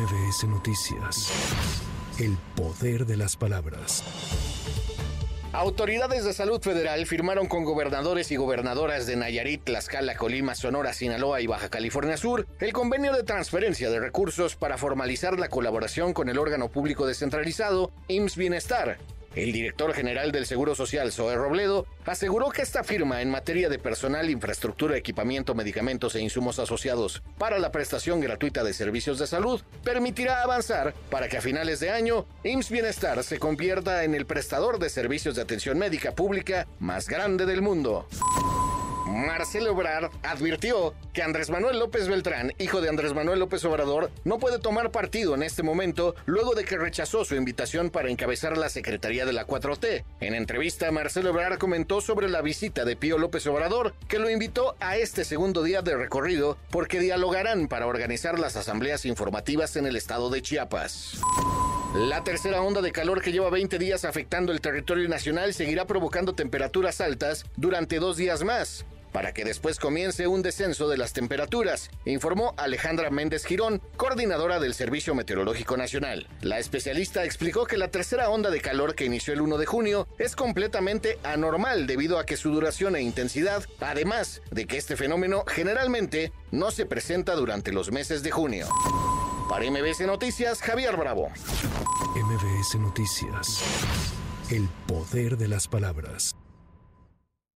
MBS Noticias. El poder de las palabras. Autoridades de salud federal firmaron con gobernadores y gobernadoras de Nayarit, Tlaxcala, Colima, Sonora, Sinaloa y Baja California Sur el convenio de transferencia de recursos para formalizar la colaboración con el órgano público descentralizado IMSS Bienestar el director general del Seguro Social, Zoe Robledo, aseguró que esta firma en materia de personal, infraestructura, equipamiento, medicamentos e insumos asociados para la prestación gratuita de servicios de salud permitirá avanzar para que a finales de año IMSS Bienestar se convierta en el prestador de servicios de atención médica pública más grande del mundo. Marcelo Ebrard advirtió que Andrés Manuel López Beltrán, hijo de Andrés Manuel López Obrador, no puede tomar partido en este momento luego de que rechazó su invitación para encabezar la Secretaría de la 4T. En entrevista, Marcelo Ebrard comentó sobre la visita de Pío López Obrador, que lo invitó a este segundo día de recorrido porque dialogarán para organizar las asambleas informativas en el estado de Chiapas. La tercera onda de calor que lleva 20 días afectando el territorio nacional seguirá provocando temperaturas altas durante dos días más para que después comience un descenso de las temperaturas, informó Alejandra Méndez Girón, coordinadora del Servicio Meteorológico Nacional. La especialista explicó que la tercera onda de calor que inició el 1 de junio es completamente anormal debido a que su duración e intensidad, además de que este fenómeno generalmente no se presenta durante los meses de junio. Para MBS Noticias, Javier Bravo. MBS Noticias. El poder de las palabras.